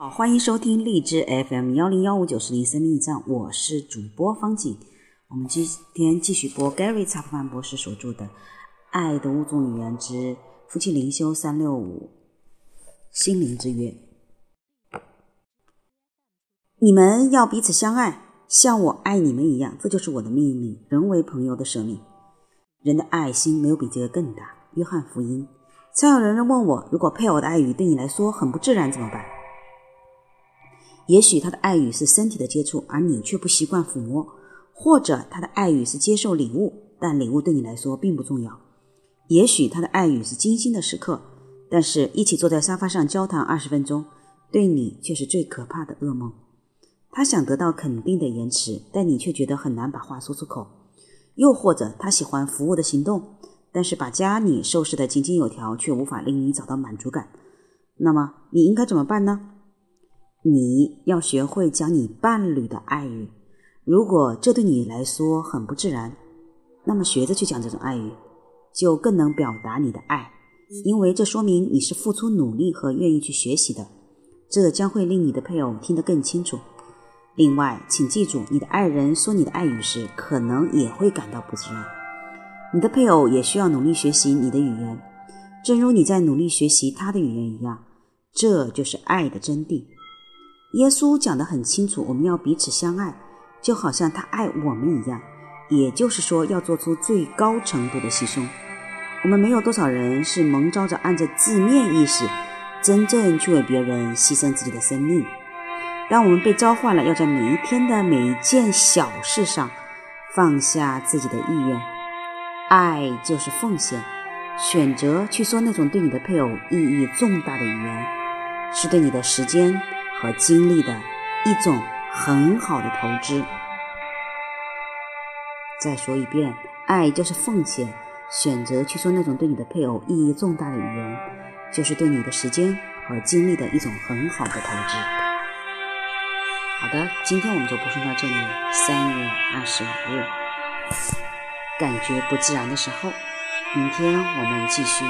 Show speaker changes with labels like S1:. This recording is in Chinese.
S1: 好，欢迎收听荔枝 FM 幺零幺五九四零生命驿站，我是主播方景。我们今天继续播 Gary 查普曼博士所著的《爱的物种语言之夫妻灵修三六五心灵之约》。你们要彼此相爱，像我爱你们一样，这就是我的命令。人为朋友的舍命，人的爱心没有比这个更大。约翰福音。常有人问我，如果配偶的爱语对你来说很不自然，怎么办？也许他的爱语是身体的接触，而你却不习惯抚摸；或者他的爱语是接受礼物，但礼物对你来说并不重要。也许他的爱语是精心的时刻，但是一起坐在沙发上交谈二十分钟，对你却是最可怕的噩梦。他想得到肯定的言辞，但你却觉得很难把话说出口。又或者他喜欢服务的行动，但是把家里收拾得井井有条，却无法令你找到满足感。那么你应该怎么办呢？你要学会讲你伴侣的爱语，如果这对你来说很不自然，那么学着去讲这种爱语，就更能表达你的爱，因为这说明你是付出努力和愿意去学习的，这将会令你的配偶听得更清楚。另外，请记住，你的爱人说你的爱语时，可能也会感到不自然，你的配偶也需要努力学习你的语言，正如你在努力学习他的语言一样，这就是爱的真谛。耶稣讲得很清楚，我们要彼此相爱，就好像他爱我们一样。也就是说，要做出最高程度的牺牲。我们没有多少人是蒙召着按着字面意思，真正去为别人牺牲自己的生命。当我们被召唤了，要在每一天的每一件小事上放下自己的意愿。爱就是奉献，选择去说那种对你的配偶意义重大的语言，是对你的时间。和精力的一种很好的投资。再说一遍，爱就是奉献，选择去说那种对你的配偶意义重大的语言，就是对你的时间和精力的一种很好的投资。好的，今天我们就播送到这里。三月二十五日，感觉不自然的时候，明天我们继续。